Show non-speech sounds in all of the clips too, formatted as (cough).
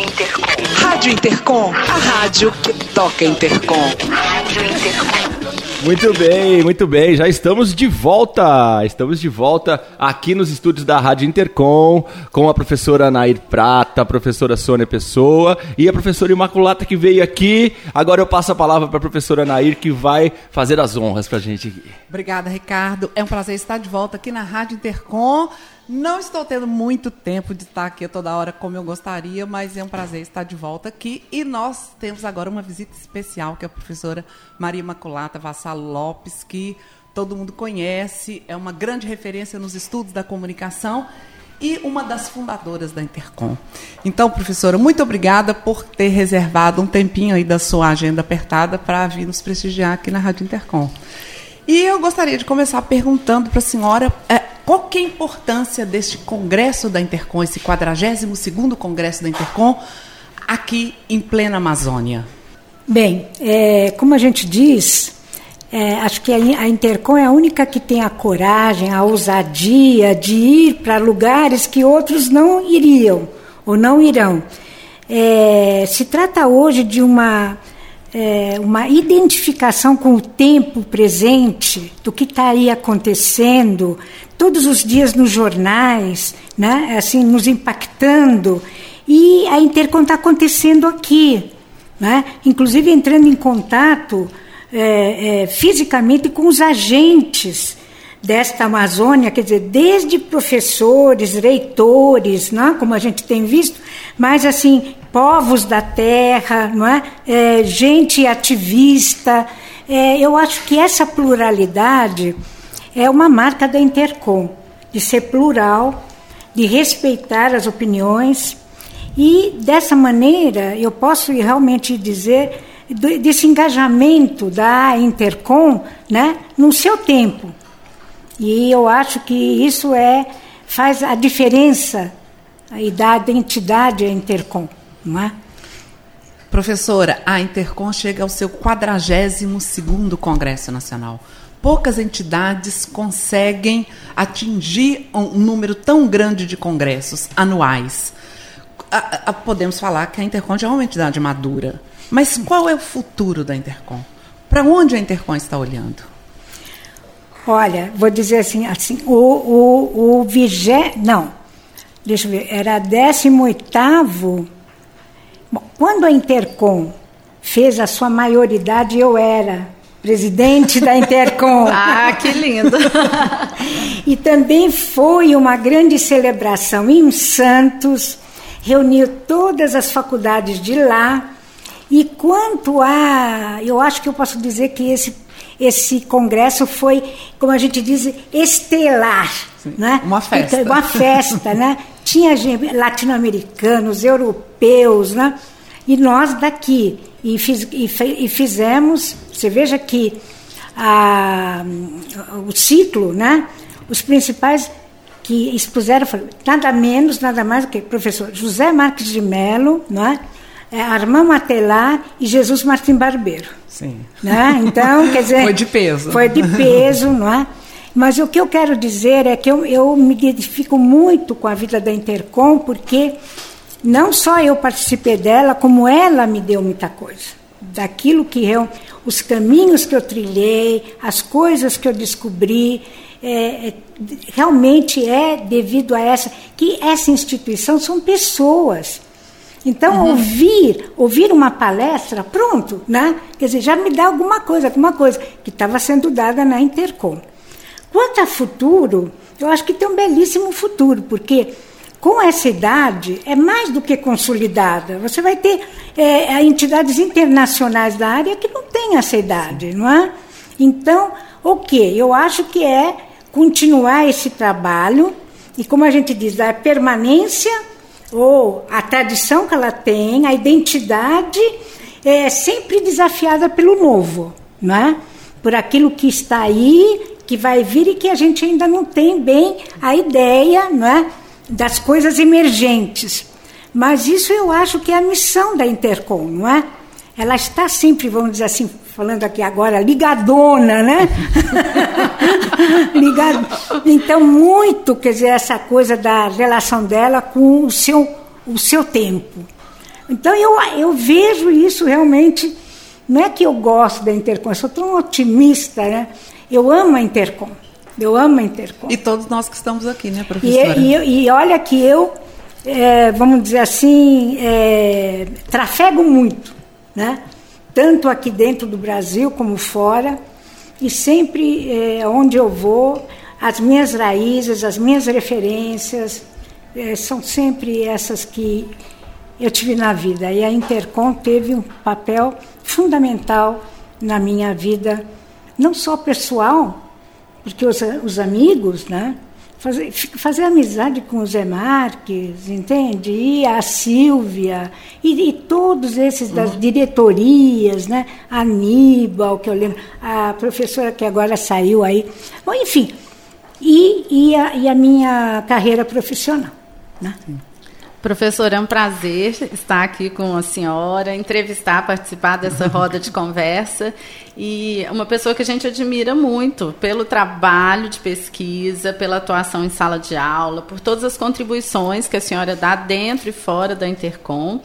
Intercom. Rádio Intercom, a rádio que toca Intercom. Rádio Intercom. Muito bem, muito bem. Já estamos de volta. Estamos de volta aqui nos estúdios da Rádio Intercom com a professora Nair Prata, a professora Sônia Pessoa e a professora Imaculata que veio aqui. Agora eu passo a palavra para a professora Nair que vai fazer as honras para a gente aqui. Obrigada, Ricardo. É um prazer estar de volta aqui na Rádio Intercom. Não estou tendo muito tempo de estar aqui toda hora como eu gostaria, mas é um prazer estar de volta aqui. E nós temos agora uma visita especial, que é a professora Maria Imaculata Vassalo Lopes, que todo mundo conhece, é uma grande referência nos estudos da comunicação e uma das fundadoras da Intercom. Então, professora, muito obrigada por ter reservado um tempinho aí da sua agenda apertada para vir nos prestigiar aqui na Rádio Intercom. E eu gostaria de começar perguntando para a senhora é, qual é a importância deste congresso da Intercom, esse 42º congresso da Intercom, aqui em plena Amazônia? Bem, é, como a gente diz, é, acho que a Intercom é a única que tem a coragem, a ousadia de ir para lugares que outros não iriam ou não irão. É, se trata hoje de uma é, uma identificação com o tempo presente, do que está aí acontecendo, todos os dias nos jornais, né, assim, nos impactando. E a Intercom está acontecendo aqui, né, inclusive entrando em contato é, é, fisicamente com os agentes desta Amazônia, quer dizer, desde professores, reitores, não é? como a gente tem visto, mas assim, povos da terra, não é? é gente ativista. É, eu acho que essa pluralidade é uma marca da Intercom, de ser plural, de respeitar as opiniões e dessa maneira eu posso realmente dizer desse engajamento da Intercom, né, no seu tempo, e eu acho que isso é faz a diferença e dá identidade à Intercom, não é? Professora, a Intercom chega ao seu 42º Congresso Nacional. Poucas entidades conseguem atingir um número tão grande de congressos anuais. A, a, podemos falar que a Intercom já é uma entidade madura. Mas qual é o futuro da Intercom? Para onde a Intercom está olhando? Olha, vou dizer assim, assim o, o, o vigé, não, deixa eu ver, era 18º, quando a Intercom fez a sua maioridade, eu era presidente da Intercom. (laughs) ah, que lindo! (laughs) e também foi uma grande celebração em Santos, reuniu todas as faculdades de lá, e quanto a, eu acho que eu posso dizer que esse esse congresso foi, como a gente diz, estelar. Sim, né? Uma festa. Então, uma festa, né? (laughs) Tinha latino-americanos, europeus, né? E nós daqui. E, fiz, e, e fizemos, você veja que a, o ciclo, né? Os principais que expuseram, nada menos, nada mais do que o professor José Marques de Mello, não é? É, Armand Matelar e Jesus Martim Barbeiro. Sim. Né? Então, (laughs) quer dizer. foi de peso. Foi de peso, não é? Mas o que eu quero dizer é que eu, eu me identifico muito com a vida da Intercom, porque não só eu participei dela, como ela me deu muita coisa. Daquilo que eu. Os caminhos que eu trilhei, as coisas que eu descobri. É, é, realmente é devido a essa. Que essa instituição são pessoas então, uhum. ouvir, ouvir uma palestra, pronto, né? Quer dizer, já me dá alguma coisa, alguma coisa que estava sendo dada na Intercom. Quanto a futuro, eu acho que tem um belíssimo futuro, porque com essa idade é mais do que consolidada. Você vai ter é, entidades internacionais da área que não têm essa idade, não é? Então, o que? Eu acho que é continuar esse trabalho e, como a gente diz, a permanência ou a tradição que ela tem, a identidade é sempre desafiada pelo novo, não é? Por aquilo que está aí, que vai vir e que a gente ainda não tem bem a ideia, não é? Das coisas emergentes. Mas isso eu acho que é a missão da Intercom, não é? Ela está sempre, vamos dizer assim, falando aqui agora, ligadona, né? (laughs) Ligado. Então, muito, quer dizer, essa coisa da relação dela com o seu, o seu tempo. Então eu, eu vejo isso realmente. Não é que eu gosto da Intercom, eu sou tão otimista, né? Eu amo a Intercom. Eu amo a Intercom. E todos nós que estamos aqui, né, E, professora? e, e olha que eu, é, vamos dizer assim, é, trafego muito, né? Tanto aqui dentro do Brasil como fora, e sempre é, onde eu vou, as minhas raízes, as minhas referências é, são sempre essas que eu tive na vida. E a Intercom teve um papel fundamental na minha vida, não só pessoal, porque os, os amigos, né? Fazer, fazer amizade com o Zé Marques, entende? E a Silvia, e, e todos esses das diretorias, né? A Aníbal, que eu lembro, a professora que agora saiu aí. Bom, enfim, e, e, a, e a minha carreira profissional. Né? Professora, é um prazer estar aqui com a senhora, entrevistar, participar dessa (laughs) roda de conversa. E uma pessoa que a gente admira muito pelo trabalho de pesquisa, pela atuação em sala de aula, por todas as contribuições que a senhora dá dentro e fora da Intercom.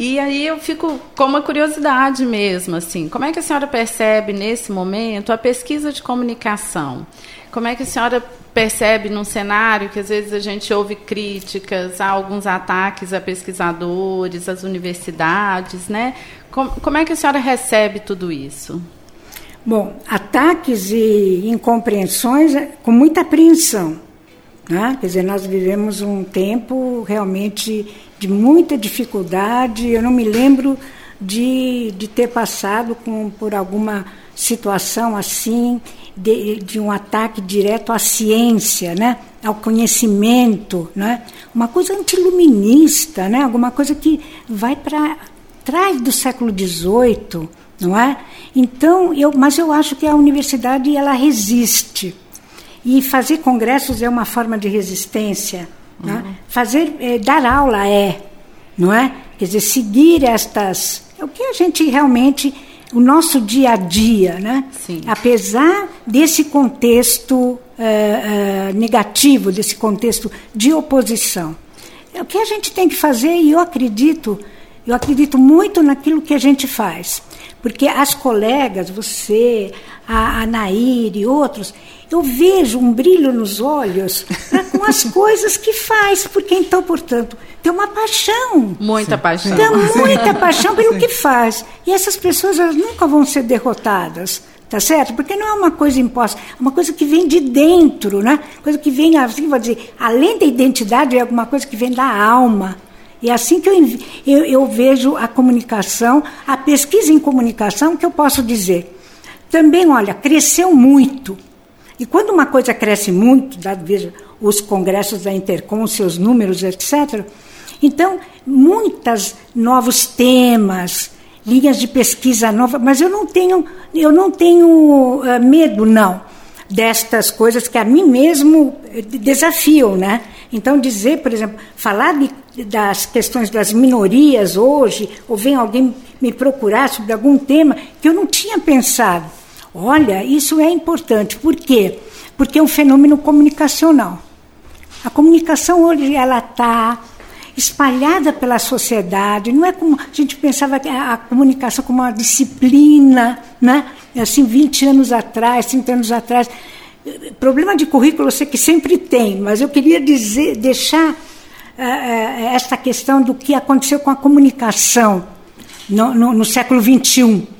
E aí eu fico com uma curiosidade mesmo, assim, como é que a senhora percebe nesse momento a pesquisa de comunicação? Como é que a senhora percebe num cenário que às vezes a gente ouve críticas, há alguns ataques a pesquisadores, às universidades, né? Como, como é que a senhora recebe tudo isso? Bom, ataques e incompreensões é com muita apreensão. Né? Quer dizer, nós vivemos um tempo realmente de muita dificuldade. Eu não me lembro de, de ter passado com, por alguma situação assim, de, de um ataque direto à ciência, né? ao conhecimento, né? uma coisa antiluminista, né? alguma coisa que vai para trás do século XVIII, não é? Então, eu, mas eu acho que a universidade ela resiste. E fazer congressos é uma forma de resistência. Né? Uhum. Fazer, é, dar aula é, não é? Quer dizer, seguir estas. É o que a gente realmente. O nosso dia a dia, né? Sim. Apesar desse contexto eh, eh, negativo, desse contexto de oposição. É o que a gente tem que fazer, e eu acredito, eu acredito muito naquilo que a gente faz. Porque as colegas, você, a, a Nair e outros, eu vejo um brilho nos olhos né, com as (laughs) coisas que faz, porque então, portanto, tem uma paixão. Muita paixão. Tem muita paixão pelo (laughs) que faz. E essas pessoas elas nunca vão ser derrotadas. Tá certo? Porque não é uma coisa imposta, é uma coisa que vem de dentro, né? Coisa que vem, assim, vou dizer, além da identidade, é alguma coisa que vem da alma. E é assim que eu, eu, eu vejo a comunicação, a pesquisa em comunicação, que eu posso dizer. Também, olha, cresceu muito. E quando uma coisa cresce muito, veja os congressos da Intercom, seus números, etc., então, muitos novos temas, linhas de pesquisa novas, mas eu não tenho, eu não tenho uh, medo, não, destas coisas que a mim mesmo desafiam, né? Então, dizer, por exemplo, falar de, das questões das minorias hoje, ou vem alguém me procurar sobre algum tema que eu não tinha pensado. Olha, isso é importante. Por quê? Porque é um fenômeno comunicacional. A comunicação hoje ela está espalhada pela sociedade. Não é como a gente pensava a, a comunicação como uma disciplina, né? Assim, 20 anos atrás, 30 anos atrás. Problema de currículo eu sei que sempre tem, mas eu queria dizer, deixar uh, esta questão do que aconteceu com a comunicação no, no, no século XXI.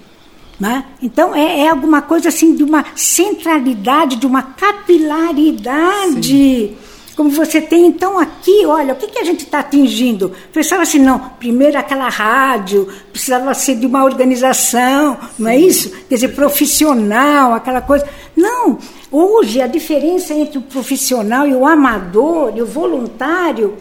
Né? Então, é, é, alguma coisa assim de uma centralidade, de uma capilaridade. Sim. Como você tem, então, aqui, olha, o que, que a gente está atingindo? Pensava assim, não, primeiro aquela rádio, precisava ser de uma organização, Sim. não é isso? Quer dizer, profissional, aquela coisa. Não, hoje a diferença entre o profissional e o amador e o voluntário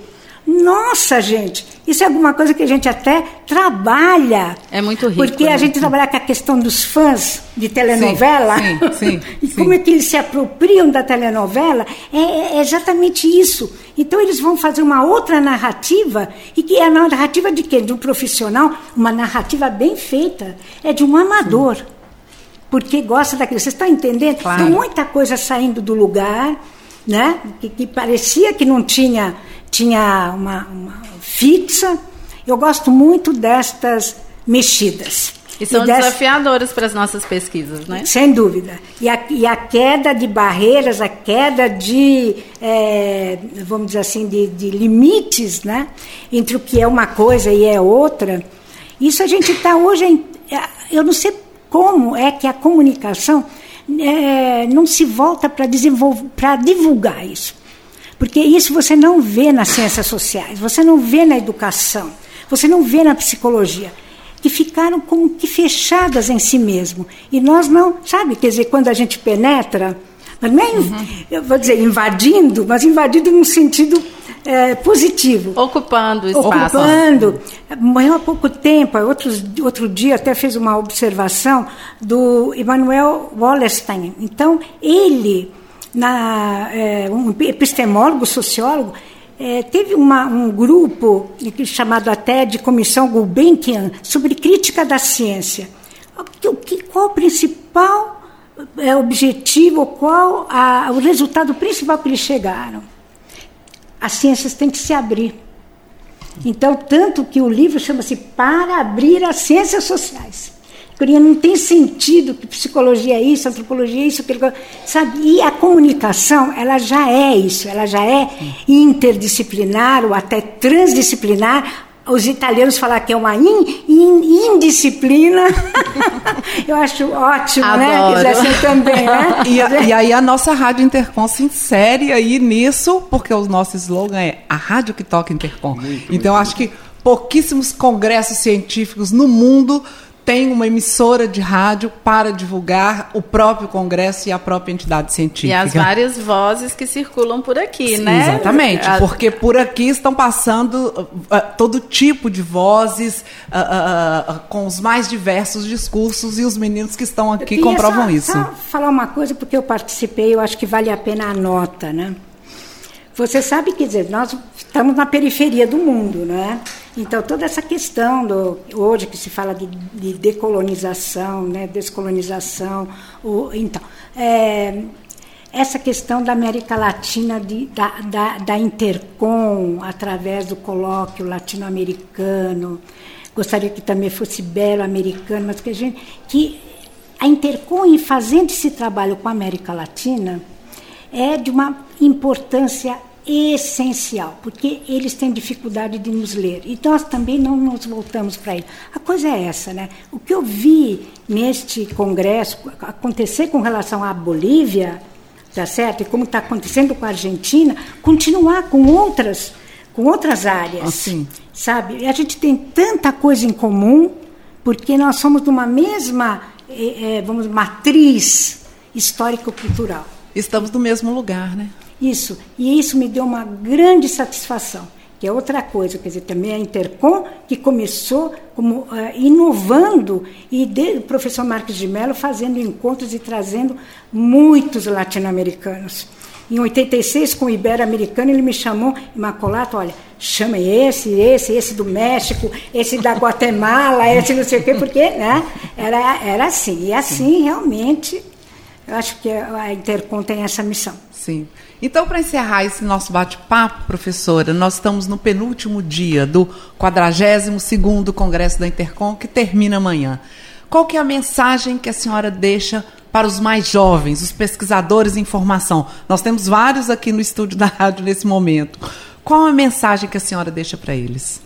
nossa, gente, isso é alguma coisa que a gente até trabalha. É muito rico. Porque a né? gente trabalha com a questão dos fãs de telenovela. Sim, sim, sim (laughs) e sim. como é que eles se apropriam da telenovela? É, é, exatamente isso. Então eles vão fazer uma outra narrativa, e que é a narrativa de quê? De um profissional, uma narrativa bem feita. É de um amador. Sim. Porque gosta daquilo. Vocês estão entendendo? Claro. Tem muita coisa saindo do lugar, né? que, que parecia que não tinha tinha uma, uma, fixa Eu gosto muito destas mexidas. E são dessa- desafiadoras para as nossas pesquisas, né? sem dúvida. E a, e a queda de barreiras, a queda de, é, vamos dizer assim, de, de limites, né? Entre o que é uma coisa e é outra. Isso a gente está hoje. em- é, Eu não sei como é que a comunicação é, não se volta para divulgar isso. Porque isso você não vê nas ciências sociais, você não vê na educação, você não vê na psicologia, que ficaram como que fechadas em si mesmo. E nós não, sabe, quer dizer, quando a gente penetra, mas não é, eu vou dizer, invadindo, mas invadindo num sentido eh, positivo Ocupando o espaço. ocupando. Morreu há pouco tempo. Outros, outro dia até fez uma observação do Emmanuel Wallerstein. Então, ele, na, é, um epistemólogo, sociólogo, é, teve uma, um grupo chamado até de Comissão Gulbenkian sobre crítica da ciência. O que, qual o principal é, objetivo, qual a, o resultado principal que eles chegaram? As ciências têm que se abrir. Então, tanto que o livro chama-se Para Abrir as Ciências Sociais. Porque não tem sentido que psicologia é isso, antropologia é isso, aquilo, sabe? E a comunicação, ela já é isso, ela já é interdisciplinar ou até transdisciplinar. Os italianos falam que é uma in, in- indisciplina. (laughs) Eu acho ótimo, né? Adoro. Dizer assim também, né? E, e aí a nossa Rádio Intercom se insere aí nisso, porque o nosso slogan é a rádio que toca Intercom. então acho que pouquíssimos congressos científicos no mundo têm uma emissora de rádio para divulgar o próprio congresso e a própria entidade E científica. as várias vozes que circulam por aqui, Sim, né? Exatamente, A- porque por aqui estão passando uh, uh, todo tipo de vozes uh, uh, uh, com os mais diversos discursos e os meninos que estão aqui comprovam só- isso. Só falar uma coisa, porque eu participei, eu acho que vale a pena a nota, né? Você sabe, quer dizer, nós estamos na periferia do mundo, né? Então, toda essa questão, do, hoje que se fala de, de decolonização, né? descolonização, o, então, é, essa questão da América Latina, de, da, da, da Intercom, através do colóquio latino-americano, gostaria que também fosse belo-americano, mas que a gente. que a Intercom, em fazendo esse trabalho com a América Latina, é de uma importância essencial, porque eles têm dificuldade de nos ler. E nós também não nos voltamos para ele. A coisa é essa, né? O que eu vi neste congresso acontecer com relação à Bolívia, tá certo? E como está acontecendo com a Argentina, continuar com outras, com outras áreas. Assim. Sabe? A gente tem tanta coisa em comum, porque nós somos de uma mesma, eh, vamos, matriz histórico-cultural. Estamos no mesmo lugar, né? Isso. E isso me deu uma grande satisfação. Que é outra coisa, quer dizer, também a Intercom, que começou como eh, inovando, e de- o professor Marcos de Mello fazendo encontros e trazendo muitos latino-americanos. Em 86, com o Ibero-Americano, ele me chamou, Imacolato, olha, chama esse, esse, esse do México, esse da Guatemala, esse não sei o quê, porque né, era, era assim. E assim, realmente, eu acho que a Intercom tem essa missão. Sim. Então, para encerrar esse nosso bate-papo, professora, nós estamos no penúltimo dia do 42º Congresso da Intercom, que termina amanhã. Qual que é a mensagem que a senhora deixa para os mais jovens, os pesquisadores em formação? Nós temos vários aqui no estúdio da rádio nesse momento. Qual a mensagem que a senhora deixa para eles?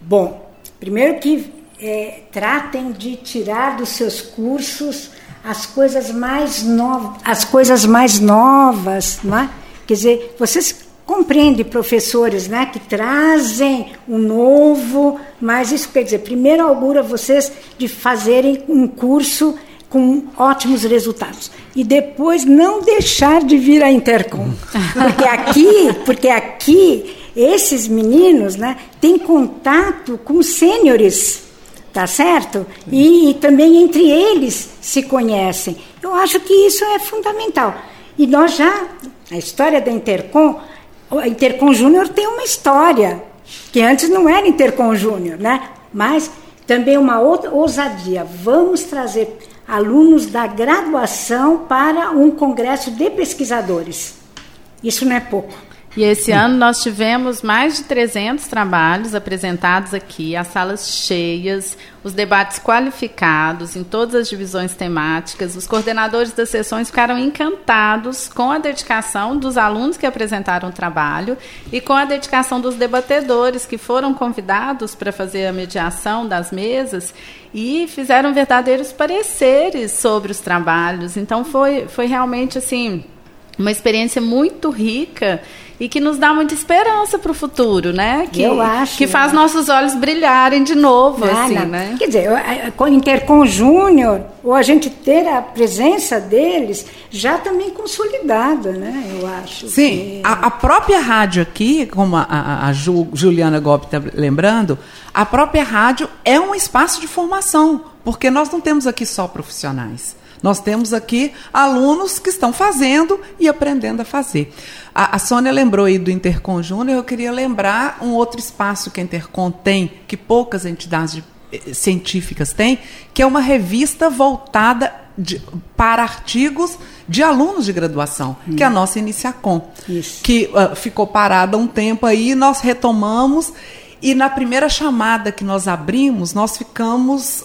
Bom, primeiro que é, tratem de tirar dos seus cursos as coisas mais novas, as coisas mais novas, não é? Quer dizer, vocês compreendem professores, né, que trazem o novo, mas isso quer dizer, primeiro augura vocês de fazerem um curso com ótimos resultados. E depois não deixar de vir à Intercom, porque aqui, porque aqui esses meninos, né, têm contato com sêniores, tá certo? E, e também entre eles se conhecem. Eu acho que isso é fundamental. E nós já, a história da Intercom, a Intercom Júnior tem uma história, que antes não era Intercom Júnior, né? Mas também uma outra ousadia. Vamos trazer alunos da graduação para um congresso de pesquisadores. Isso não é pouco. E esse ano nós tivemos mais de 300 trabalhos apresentados aqui, as salas cheias, os debates qualificados em todas as divisões temáticas. Os coordenadores das sessões ficaram encantados com a dedicação dos alunos que apresentaram o trabalho e com a dedicação dos debatedores que foram convidados para fazer a mediação das mesas e fizeram verdadeiros pareceres sobre os trabalhos. Então foi, foi realmente assim uma experiência muito rica e que nos dá muita esperança para o futuro, né? Que, Eu acho, que faz né? nossos olhos brilharem de novo, Ah, assim, não. né? Quer dizer, com o Intercom Júnior, ou a gente ter a presença deles já também consolidada, né? Eu acho. Sim, que- a, a própria rádio aqui, como a, a- a Ju- Juliana Gobi está lembrando, a própria rádio é um espaço de formação, porque nós não temos aqui só profissionais. Nós temos aqui alunos que estão fazendo e aprendendo a fazer. A, a Sônia lembrou aí do Intercom Júnior, eu queria lembrar um outro espaço que a Intercom tem, que poucas entidades de- eh, científicas têm, que é uma revista voltada de- para artigos de alunos de graduação, que é a nossa Iniciacom Isso. que ah, ficou parada um tempo aí, nós retomamos e na primeira chamada que nós abrimos, nós ficamos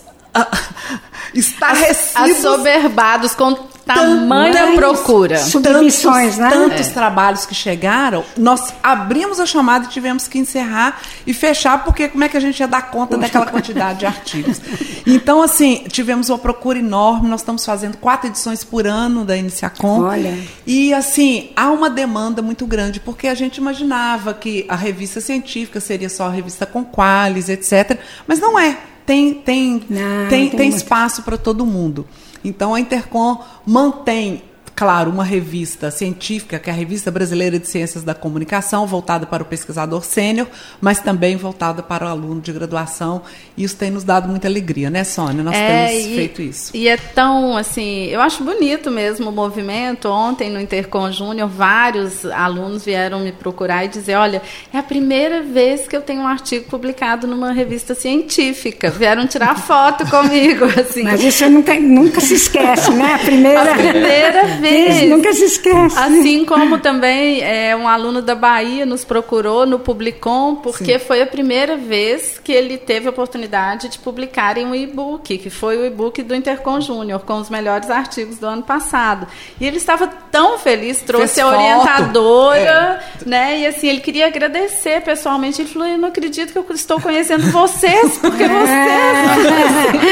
estarrecidos. Assoberbados com tamanha procura. Submissões, né? Tantos trabalhos que chegaram, nós abrimos a chamada e tivemos que encerrar e fechar, porque como é que a gente ia dar conta daquela quantidade de artigos? (laughs) Então, assim, tivemos uma procura enorme, nós estamos fazendo quatro edições por ano da Iniciacom. Olha. E, assim, há uma demanda muito grande, porque a gente imaginava que a revista científica seria só a revista com qualis, etc. Mas não é. Tem, tem, Não, tem, tem espaço para todo mundo. Então a Intercom mantém, claro, uma revista científica, que é a Revista Brasileira de Ciências da Comunicação, voltada para o pesquisador sênior, mas também voltada para o aluno de graduação. E isso tem nos dado muita alegria, né, Sônia? Nós É, temos e- feito isso. E é tão, assim, eu acho bonito mesmo o movimento. Ontem, no Intercom Júnior, vários alunos vieram me procurar e dizer, olha, é a primeira vez que eu tenho um artigo publicado numa revista científica. Vieram tirar foto comigo, (laughs) assim. Mas isso nunca, nunca se esquece, né? A primeira, A primeira (laughs) vez. Nunca se esquece. Assim como também é, um aluno da Bahia nos procurou no Publicom, porque foi a primeira vez que ele teve a oportunidade de publicar em um e-book, que foi o e-book do Intercom Júnior, com os melhores artigos do ano passado. E ele estava tão feliz, trouxe Fez a orientadora, né? E assim, ele queria agradecer pessoalmente. Ele falou: Eu não acredito que eu estou conhecendo vocês, porque vocês.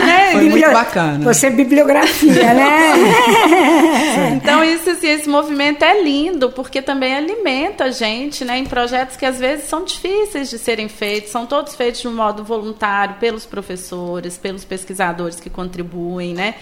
né? Foi muito Biblio- bacana. Você é bibliografia, (laughs) né? Isso, assim, esse movimento é lindo, porque também alimenta a gente né, em projetos que às vezes são difíceis de serem feitos, são todos feitos de um modo voluntário pelos professores, pelos pesquisadores que contribuem, né?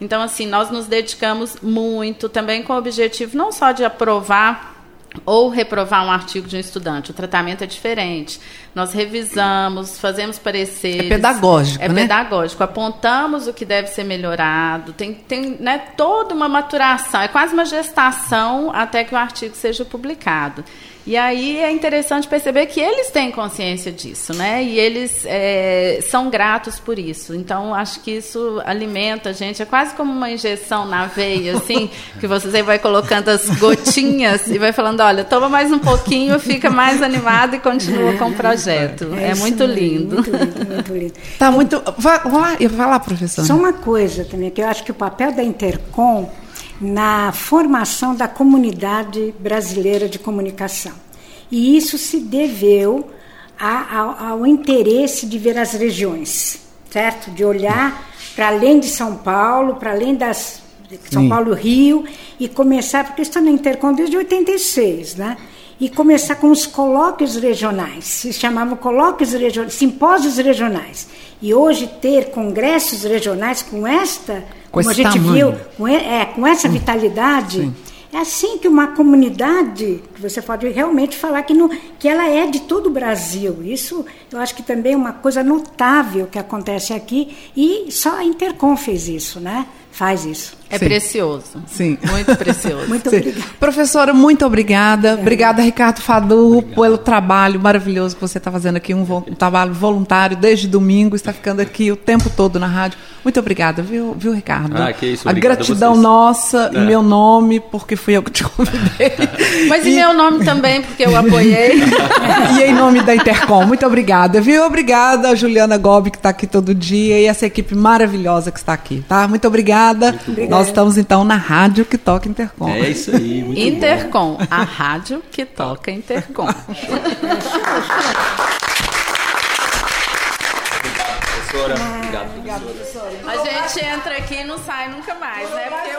Então, assim, nós nos dedicamos muito também com o objetivo não só de aprovar ou reprovar um artigo de um estudante. O tratamento é diferente. Nós revisamos, fazemos pareceres. É pedagógico, É né? pedagógico. Apontamos o que deve ser melhorado. Tem, tem né, toda uma maturação. É quase uma gestação até que o artigo seja publicado. E aí é interessante perceber que eles têm consciência disso, né? E eles é, são gratos por isso. Então, acho que isso alimenta a gente. É quase como uma injeção na veia, assim, (laughs) que você vai colocando as gotinhas e vai falando, olha, toma mais um pouquinho, fica mais animado e continua com o projeto. É, isso muito lindo. Muito lindo, muito (laughs) lindo. Tá muito. Vai, vai lá, vai lá, professor. Só uma coisa também, que eu acho que o papel da Intercom na formação da comunidade brasileira de comunicação. E isso se deveu a- ao, ao interesse de ver as regiões, certo? De olhar para além de São Paulo, para além das de São Sim. Paulo, Rio, e começar, porque estou na Intercom desde 86, né? E começar com os colóquios regionais, se chamavam colóquios regionais, simpósios regionais. E hoje ter congressos regionais com esta, Com como a gente tamanho. viu, com, é, com essa vitalidade, é assim que uma comunidade, que você pode realmente falar que, não, que ela é de todo o Brasil. Isso eu acho que também é uma coisa notável que acontece aqui e só a Intercom fez isso, né? faz isso. É Sim. precioso. Sim. Muito precioso. (laughs) Muito obrigada. Professora, muito obrigada. Obrigada, Ricardo Fadu, pelo trabalho maravilhoso que você está fazendo aqui, um, vo- um trabalho voluntário desde domingo, está ficando aqui o tempo todo na rádio. Muito obrigada, viu, viu Ricardo? Ah, que isso, a obrigado a gratidão vocês. nossa É. em meu nome, porque fui eu que te convidei. (laughs) Mas em meu nome também, porque eu apoiei. (laughs) e em nome da Intercom, muito obrigada, viu? Obrigada a Juliana Gobi, que está aqui todo dia, e essa equipe maravilhosa que está aqui, tá? Muito obrigada. Nós estamos, então, na rádio que toca Intercom. É isso aí, muito bom. Intercom, a rádio que toca Intercom. Professora, obrigado, professora. A gente entra aqui e não sai nunca mais, né? Porque